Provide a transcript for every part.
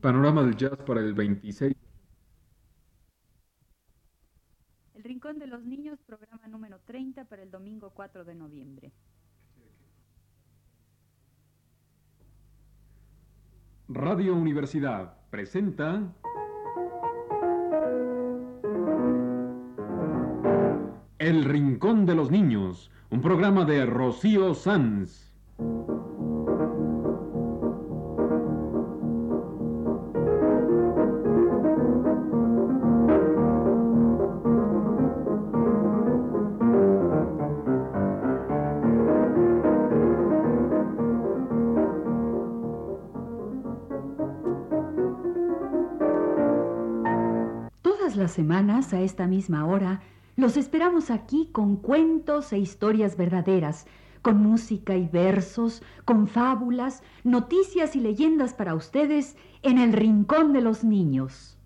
Panorama del Jazz para el 26. El Rincón de los Niños, programa número 30 para el domingo 4 de noviembre. Radio Universidad presenta El Rincón de los Niños, un programa de Rocío Sanz. Las semanas, a esta misma hora, los esperamos aquí con cuentos e historias verdaderas, con música y versos, con fábulas, noticias y leyendas para ustedes en el Rincón de los Niños.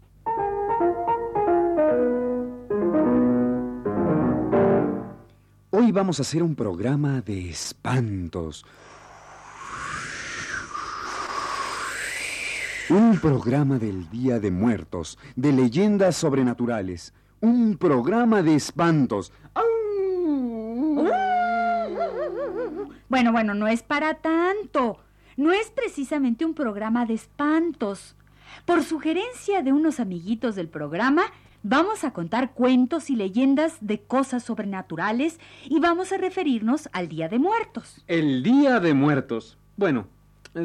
Hoy vamos a hacer un programa de espantos. Un programa del Día de Muertos, de leyendas sobrenaturales. Un programa de espantos. Bueno, bueno, no es para tanto. No es precisamente un programa de espantos. Por sugerencia de unos amiguitos del programa, vamos a contar cuentos y leyendas de cosas sobrenaturales y vamos a referirnos al Día de Muertos. El Día de Muertos. Bueno,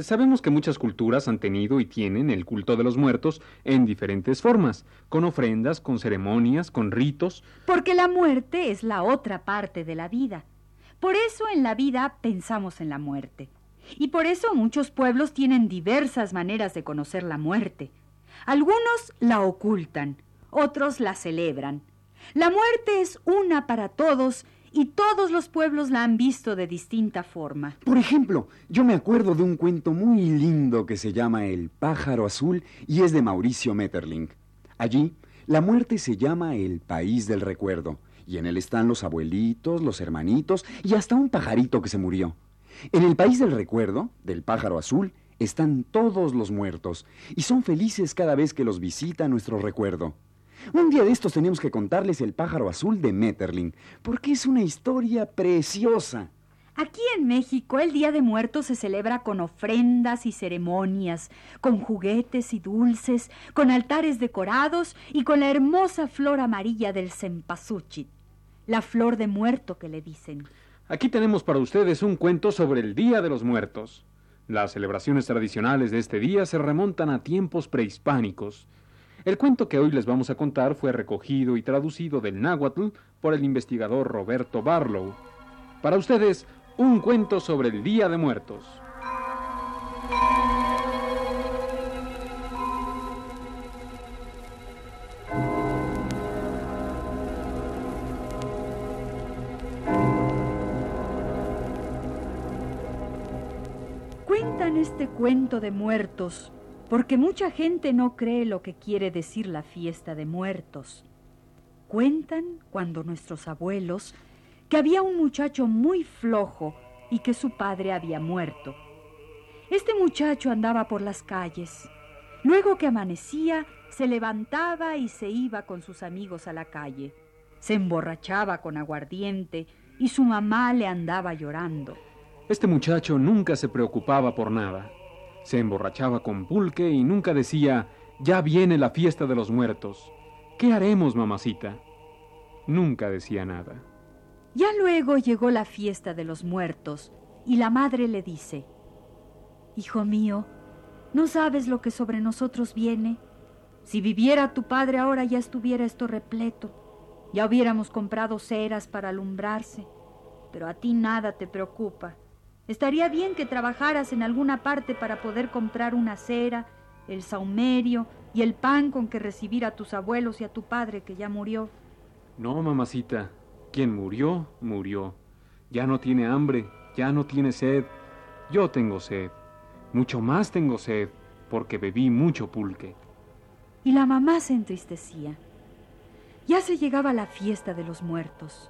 sabemos que muchas culturas han tenido y tienen el culto de los muertos en diferentes formas, con ofrendas, con ceremonias, con ritos. Porque la muerte es la otra parte de la vida. Por eso en la vida pensamos en la muerte. Y por eso muchos pueblos tienen diversas maneras de conocer la muerte. Algunos la ocultan, otros la celebran. La muerte es una para todos y todos los pueblos la han visto de distinta forma. Por ejemplo, yo me acuerdo de un cuento muy lindo que se llama El pájaro azul y es de Mauricio Metterling. Allí, la muerte se llama el país del recuerdo y en él están los abuelitos, los hermanitos y hasta un pajarito que se murió. En el país del recuerdo, del pájaro azul, están todos los muertos y son felices cada vez que los visita nuestro recuerdo. Un día de estos tenemos que contarles el pájaro azul de Metterling, porque es una historia preciosa. Aquí en México el Día de Muertos se celebra con ofrendas y ceremonias, con juguetes y dulces, con altares decorados y con la hermosa flor amarilla del cempasúchil, la flor de muerto que le dicen. Aquí tenemos para ustedes un cuento sobre el Día de los Muertos. Las celebraciones tradicionales de este día se remontan a tiempos prehispánicos. El cuento que hoy les vamos a contar fue recogido y traducido del náhuatl por el investigador Roberto Barlow. Para ustedes, un cuento sobre el Día de Muertos. Cuentan este cuento de muertos porque mucha gente no cree lo que quiere decir la fiesta de muertos. Cuentan cuando nuestros abuelos que había un muchacho muy flojo y que su padre había muerto. Este muchacho andaba por las calles. Luego que amanecía, se levantaba y se iba con sus amigos a la calle. Se emborrachaba con aguardiente y su mamá le andaba llorando. Este muchacho nunca se preocupaba por nada. Se emborrachaba con pulque y nunca decía, ya viene la fiesta de los muertos. ¿Qué haremos, mamacita? Nunca decía nada. Ya luego llegó la fiesta de los muertos y la madre le dice, Hijo mío, ¿no sabes lo que sobre nosotros viene? Si viviera tu padre ahora ya estuviera esto repleto, ya hubiéramos comprado ceras para alumbrarse, pero a ti nada te preocupa. Estaría bien que trabajaras en alguna parte para poder comprar una cera, el saumerio y el pan con que recibir a tus abuelos y a tu padre que ya murió. No, mamacita, quien murió, murió. Ya no tiene hambre, ya no tiene sed. Yo tengo sed. Mucho más tengo sed, porque bebí mucho pulque. Y la mamá se entristecía. Ya se llegaba la fiesta de los muertos.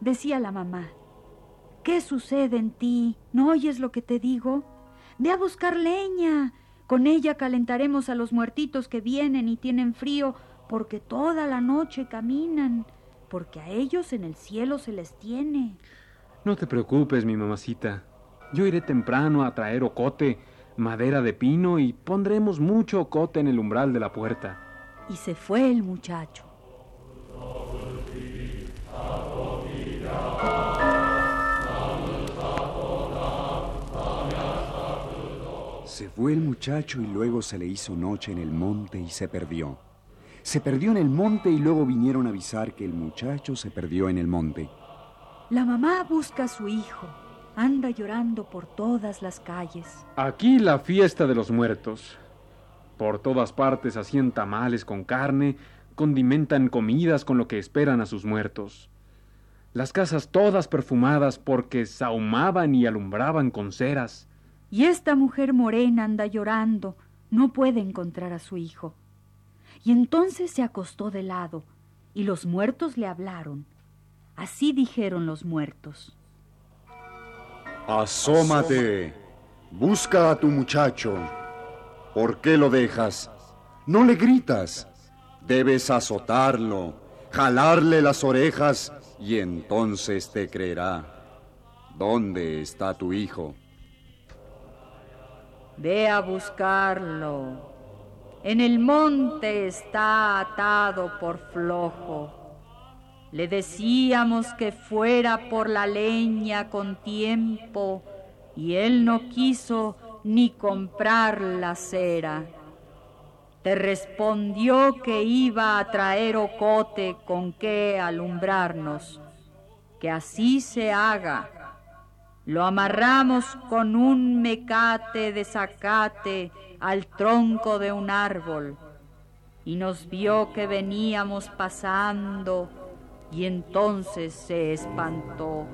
Decía la mamá, ¿qué sucede en ti? ¿No oyes lo que te digo? Ve a buscar leña. Con ella calentaremos a los muertitos que vienen y tienen frío, porque toda la noche caminan, porque a ellos en el cielo se les tiene. No te preocupes, mi mamacita. Yo iré temprano a traer ocote, madera de pino y pondremos mucho ocote en el umbral de la puerta. Y se fue el muchacho. Fue el muchacho y luego se le hizo noche en el monte y se perdió. Se perdió en el monte y luego vinieron a avisar que el muchacho se perdió en el monte. La mamá busca a su hijo. Anda llorando por todas las calles. Aquí la fiesta de los muertos. Por todas partes hacían tamales con carne, condimentan comidas con lo que esperan a sus muertos. Las casas todas perfumadas porque sahumaban y alumbraban con ceras. Y esta mujer morena anda llorando, no puede encontrar a su hijo. Y entonces se acostó de lado, y los muertos le hablaron. Así dijeron los muertos. Asómate, busca a tu muchacho. ¿Por qué lo dejas? No le gritas. Debes azotarlo, jalarle las orejas y entonces te creerá. ¿Dónde está tu hijo? Ve a buscarlo. En el monte está atado por flojo. Le decíamos que fuera por la leña con tiempo y él no quiso ni comprar la cera. Te respondió que iba a traer ocote con qué alumbrarnos. Que así se haga lo amarramos con un mecate de zacate al tronco de un árbol y nos vio que veníamos pasando y entonces se espantó.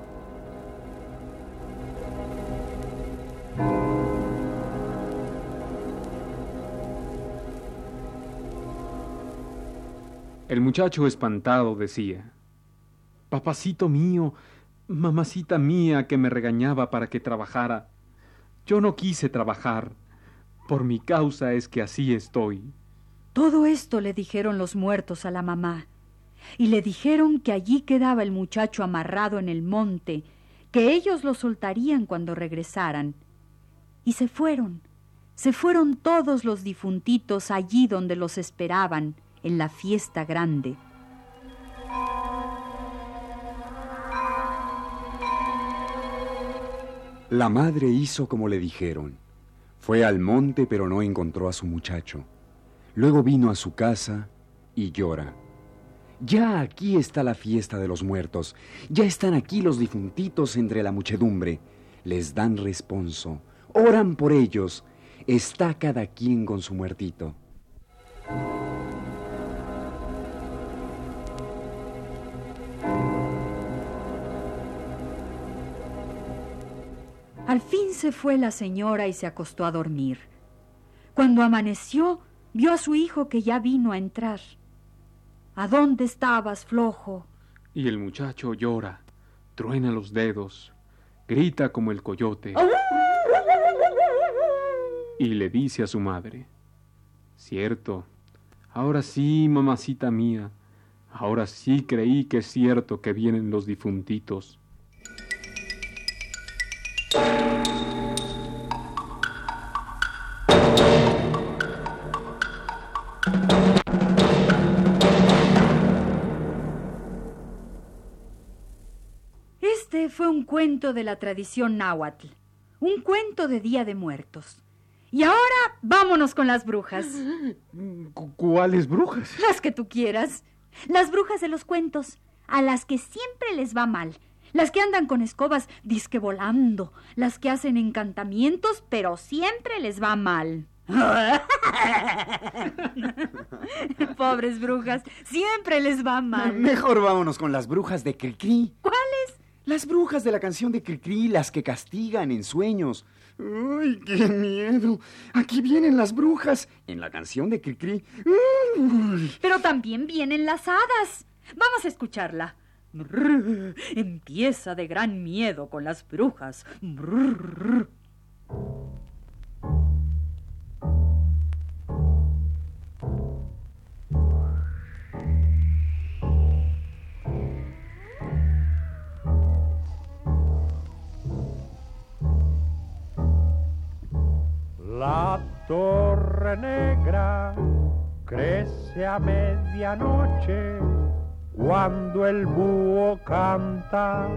El muchacho espantado decía, Papacito mío, Mamacita mía que me regañaba para que trabajara. Yo no quise trabajar. Por mi causa es que así estoy. Todo esto le dijeron los muertos a la mamá. Y le dijeron que allí quedaba el muchacho amarrado en el monte, que ellos lo soltarían cuando regresaran. Y se fueron. Se fueron todos los difuntitos allí donde los esperaban, en la fiesta grande. La madre hizo como le dijeron. Fue al monte pero no encontró a su muchacho. Luego vino a su casa y llora. Ya aquí está la fiesta de los muertos. Ya están aquí los difuntitos entre la muchedumbre. Les dan responso. Oran por ellos. Está cada quien con su muertito. Al fin se fue la señora y se acostó a dormir. Cuando amaneció, vio a su hijo que ya vino a entrar. ¿A dónde estabas, flojo? Y el muchacho llora, truena los dedos, grita como el coyote. Y le dice a su madre, Cierto, ahora sí, mamacita mía, ahora sí creí que es cierto que vienen los difuntitos. Este fue un cuento de la tradición náhuatl, un cuento de Día de Muertos. Y ahora vámonos con las brujas. ¿Cuáles brujas? Las que tú quieras. Las brujas de los cuentos, a las que siempre les va mal. Las que andan con escobas disque volando. Las que hacen encantamientos, pero siempre les va mal. Pobres brujas, siempre les va mal. Mejor vámonos con las brujas de Cricri. ¿Cuáles? Las brujas de la canción de Cricri, las que castigan en sueños. ¡Ay, qué miedo! Aquí vienen las brujas en la canción de Cricri. Pero también vienen las hadas. Vamos a escucharla. Empieza de gran miedo con las brujas. La torre negra crece a medianoche cuando el búho canta.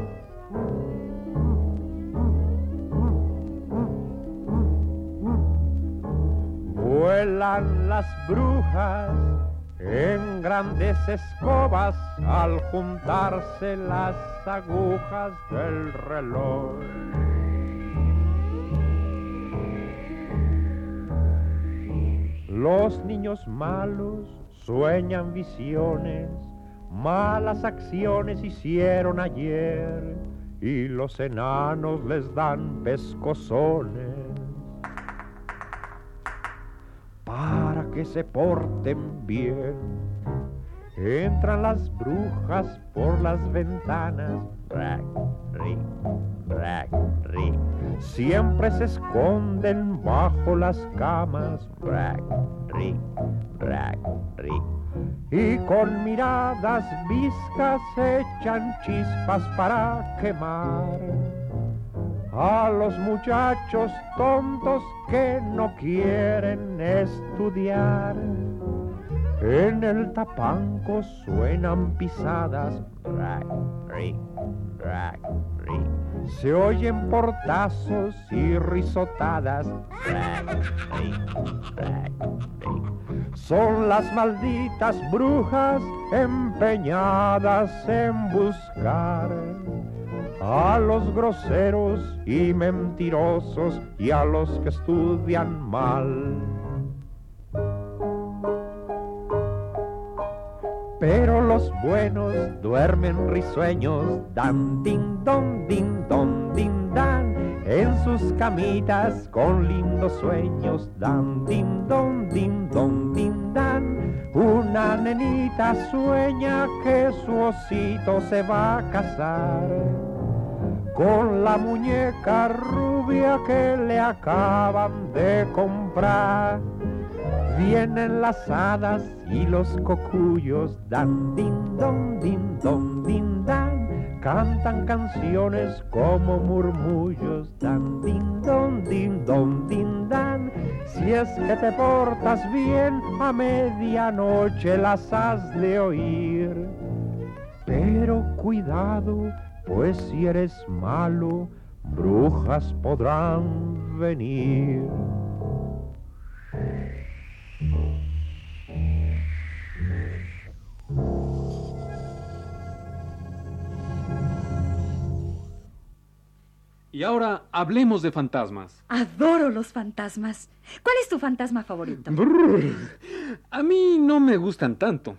Vuelan las brujas en grandes escobas al juntarse las agujas del reloj. Los niños malos sueñan visiones, malas acciones hicieron ayer y los enanos les dan pescozones. Para que se porten bien. Entran las brujas por las ventanas, rack, rack, Siempre se esconden bajo las camas, rack, rack, Y con miradas viscas echan chispas para quemar a los muchachos tontos que no quieren estudiar. En el tapanco suenan pisadas, se oyen portazos y risotadas. Son las malditas brujas empeñadas en buscar a los groseros y mentirosos y a los que estudian mal. Pero los buenos duermen risueños, dan din don din don din dan, en sus camitas con lindos sueños, dan din don din don. Una nenita sueña que su osito se va a casar con la muñeca rubia que le acaban de comprar. Vienen las hadas y los cocuyos, dan din don din don din dan, cantan canciones como murmullos, dan din don din don din dan. Si es que te portas bien, a medianoche las has de oír. Pero cuidado, pues si eres malo, brujas podrán venir. Y ahora hablemos de fantasmas. Adoro los fantasmas. ¿Cuál es tu fantasma favorito? A mí no me gustan tanto.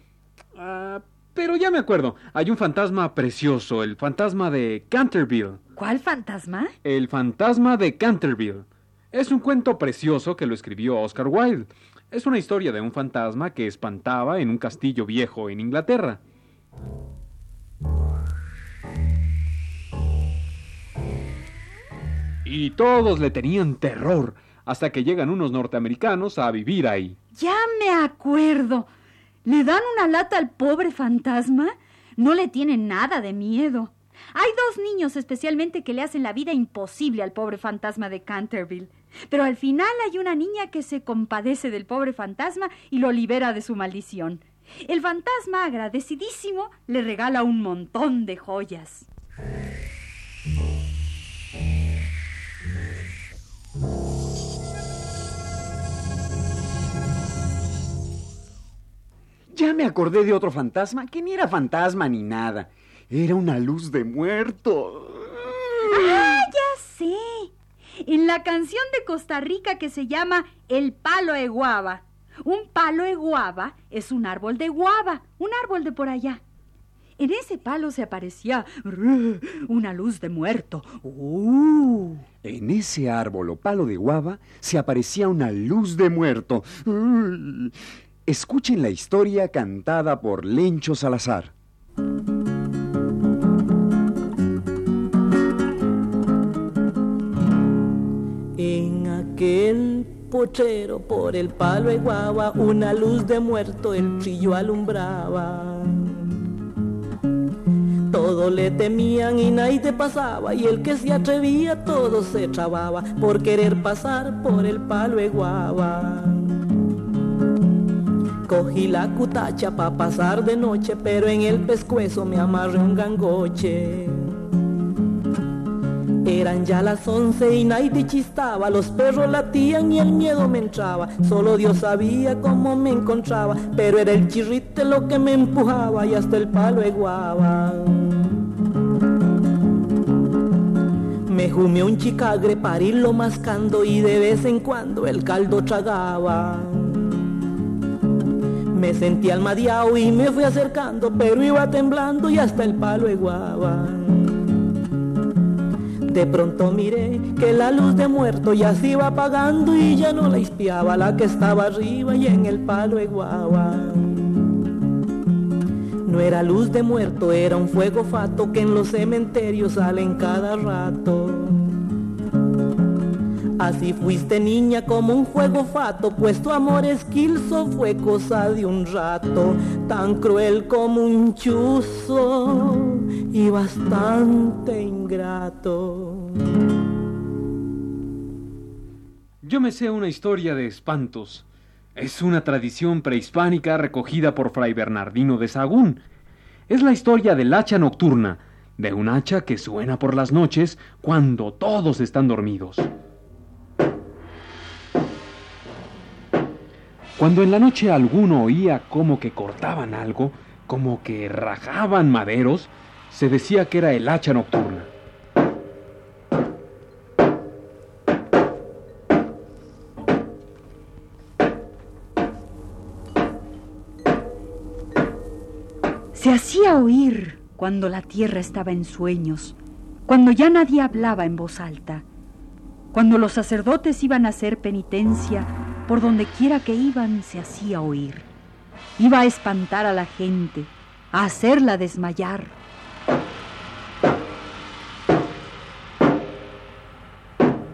Ah, pero ya me acuerdo. Hay un fantasma precioso, el fantasma de Canterville. ¿Cuál fantasma? El fantasma de Canterville. Es un cuento precioso que lo escribió Oscar Wilde. Es una historia de un fantasma que espantaba en un castillo viejo en Inglaterra. Y todos le tenían terror hasta que llegan unos norteamericanos a vivir ahí. Ya me acuerdo. ¿Le dan una lata al pobre fantasma? No le tienen nada de miedo. Hay dos niños especialmente que le hacen la vida imposible al pobre fantasma de Canterville. Pero al final hay una niña que se compadece del pobre fantasma y lo libera de su maldición. El fantasma, agradecidísimo, le regala un montón de joyas. Ya me acordé de otro fantasma, que ni era fantasma ni nada. Era una luz de muerto. ¡Ah, ya sé! En la canción de Costa Rica que se llama El palo de guava. Un palo de guava es un árbol de guava, un árbol de por allá. En ese palo se aparecía una luz de muerto. ¡Uh! En ese árbol o palo de guava se aparecía una luz de muerto. Escuchen la historia cantada por Lencho Salazar. En aquel pochero por el palo de guava una luz de muerto el trillo alumbraba todo le temían y nadie pasaba y el que se atrevía todo se trababa por querer pasar por el palo de guava. Cogí la cutacha pa' pasar de noche, pero en el pescuezo me amarré un gangoche. Eran ya las once y nadie chistaba, los perros latían y el miedo me entraba. Solo Dios sabía cómo me encontraba, pero era el chirrite lo que me empujaba y hasta el palo eguaba. Me jumeó un chicagre para irlo mascando y de vez en cuando el caldo tragaba. Me sentí almadeado y me fui acercando, pero iba temblando y hasta el palo eguaba. De pronto miré que la luz de muerto ya se iba apagando y ya no la espiaba la que estaba arriba y en el palo eguaba. No era luz de muerto, era un fuego fato que en los cementerios salen cada rato. Así fuiste niña como un juego fato, pues tu amor esquilso fue cosa de un rato, tan cruel como un chuzo y bastante ingrato. Yo me sé una historia de espantos. Es una tradición prehispánica recogida por Fray Bernardino de Sagún. Es la historia del hacha nocturna, de un hacha que suena por las noches cuando todos están dormidos. Cuando en la noche alguno oía como que cortaban algo, como que rajaban maderos, se decía que era el hacha nocturna. Se hacía oír cuando la tierra estaba en sueños, cuando ya nadie hablaba en voz alta, cuando los sacerdotes iban a hacer penitencia, por donde quiera que iban se hacía oír. Iba a espantar a la gente, a hacerla desmayar.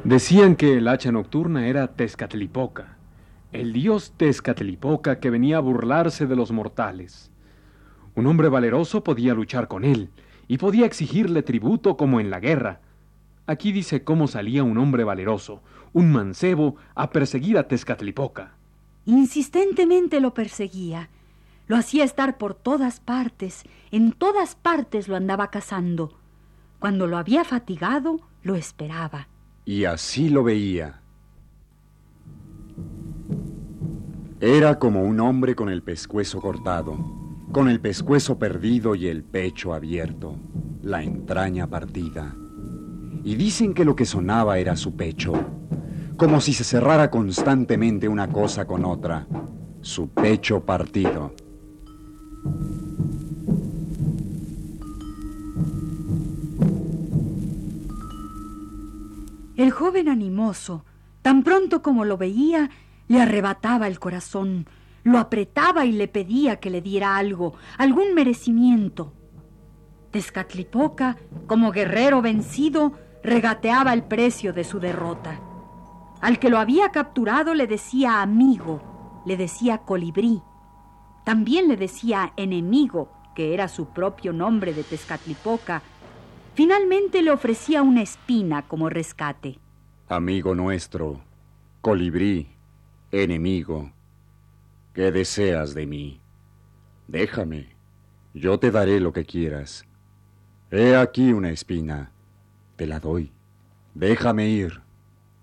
Decían que el hacha nocturna era Tezcatlipoca, el dios Tezcatlipoca que venía a burlarse de los mortales. Un hombre valeroso podía luchar con él y podía exigirle tributo como en la guerra. Aquí dice cómo salía un hombre valeroso, un mancebo, a perseguir a Tezcatlipoca. Insistentemente lo perseguía. Lo hacía estar por todas partes, en todas partes lo andaba cazando. Cuando lo había fatigado, lo esperaba. Y así lo veía. Era como un hombre con el pescuezo cortado, con el pescuezo perdido y el pecho abierto, la entraña partida. Y dicen que lo que sonaba era su pecho, como si se cerrara constantemente una cosa con otra, su pecho partido. El joven animoso, tan pronto como lo veía, le arrebataba el corazón, lo apretaba y le pedía que le diera algo, algún merecimiento. Tezcatlipoca, como guerrero vencido, regateaba el precio de su derrota. Al que lo había capturado le decía amigo, le decía colibrí. También le decía enemigo, que era su propio nombre de Tezcatlipoca. Finalmente le ofrecía una espina como rescate. Amigo nuestro, colibrí, enemigo, ¿qué deseas de mí? Déjame, yo te daré lo que quieras. He aquí una espina, te la doy. Déjame ir.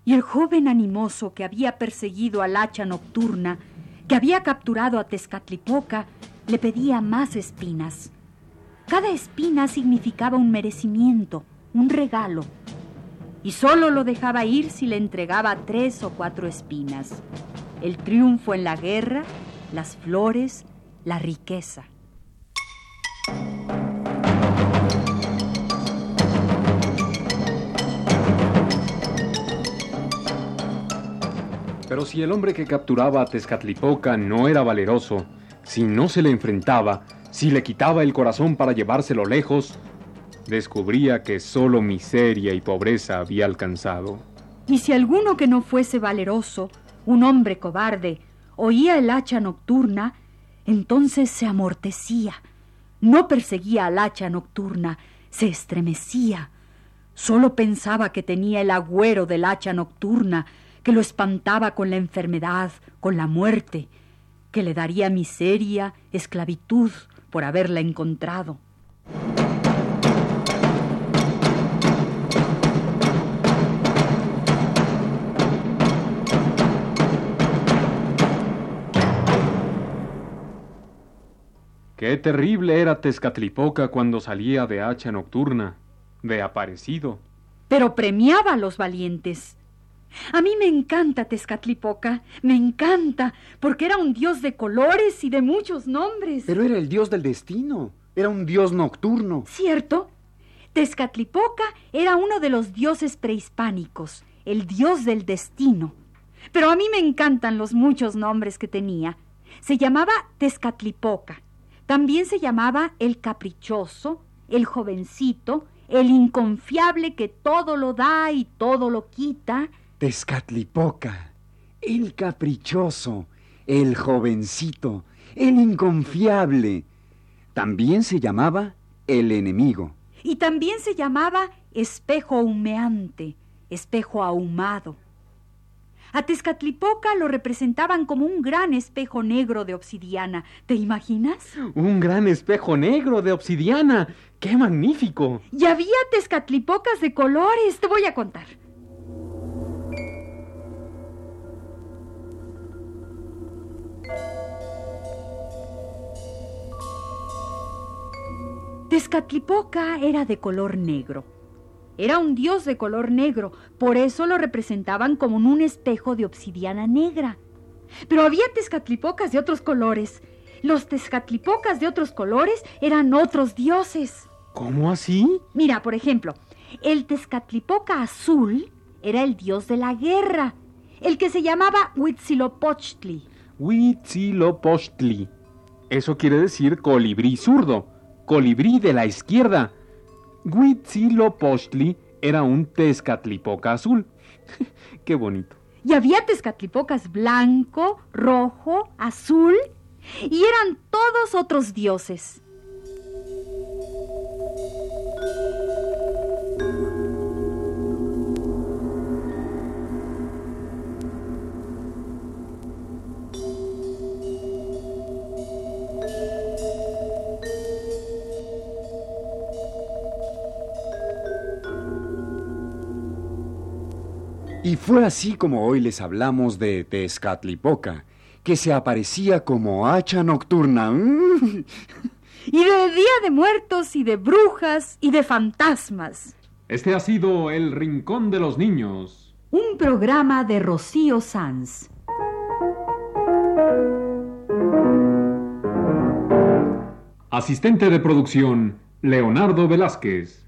Y el joven animoso que había perseguido al hacha nocturna, que había capturado a Tezcatlipoca, le pedía más espinas. Cada espina significaba un merecimiento, un regalo, y solo lo dejaba ir si le entregaba tres o cuatro espinas. El triunfo en la guerra, las flores, la riqueza. Pero si el hombre que capturaba a Tezcatlipoca no era valeroso, si no se le enfrentaba, si le quitaba el corazón para llevárselo lejos, descubría que solo miseria y pobreza había alcanzado. Y si alguno que no fuese valeroso, un hombre cobarde, oía el hacha nocturna, entonces se amortecía, No perseguía al hacha nocturna, se estremecía. Solo pensaba que tenía el agüero del hacha nocturna, que lo espantaba con la enfermedad, con la muerte, que le daría miseria, esclavitud por haberla encontrado. Qué terrible era Tezcatlipoca cuando salía de hacha nocturna, de aparecido. Pero premiaba a los valientes. A mí me encanta Tezcatlipoca, me encanta, porque era un dios de colores y de muchos nombres. Pero era el dios del destino, era un dios nocturno. ¿Cierto? Tezcatlipoca era uno de los dioses prehispánicos, el dios del destino. Pero a mí me encantan los muchos nombres que tenía. Se llamaba Tezcatlipoca. También se llamaba el caprichoso, el jovencito, el inconfiable que todo lo da y todo lo quita. Tezcatlipoca, el caprichoso, el jovencito, el inconfiable. También se llamaba el enemigo. Y también se llamaba espejo humeante, espejo ahumado. A Tezcatlipoca lo representaban como un gran espejo negro de obsidiana. ¿Te imaginas? Un gran espejo negro de obsidiana. ¡Qué magnífico! Y había Tezcatlipocas de colores. Te voy a contar. Tezcatlipoca era de color negro. Era un dios de color negro, por eso lo representaban como en un espejo de obsidiana negra. Pero había tezcatlipocas de otros colores. Los tezcatlipocas de otros colores eran otros dioses. ¿Cómo así? Mira, por ejemplo, el tezcatlipoca azul era el dios de la guerra, el que se llamaba Huitzilopochtli. Huitzilopochtli. Eso quiere decir colibrí zurdo, colibrí de la izquierda. Huitzilopochtli era un tezcatlipoca azul. Qué bonito. Y había tezcatlipocas blanco, rojo, azul, y eran todos otros dioses. Y fue así como hoy les hablamos de Tezcatlipoca, que se aparecía como hacha nocturna. Y de Día de Muertos y de brujas y de fantasmas. Este ha sido El Rincón de los Niños. Un programa de Rocío Sanz. Asistente de producción, Leonardo Velázquez.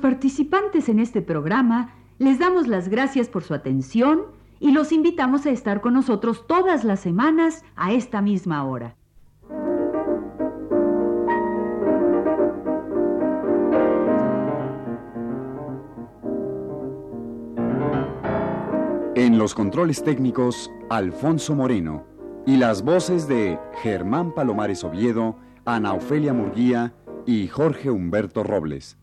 Participantes en este programa les damos las gracias por su atención y los invitamos a estar con nosotros todas las semanas a esta misma hora. En los controles técnicos, Alfonso Moreno. Y las voces de Germán Palomares Oviedo, Ana Ofelia Murguía y Jorge Humberto Robles.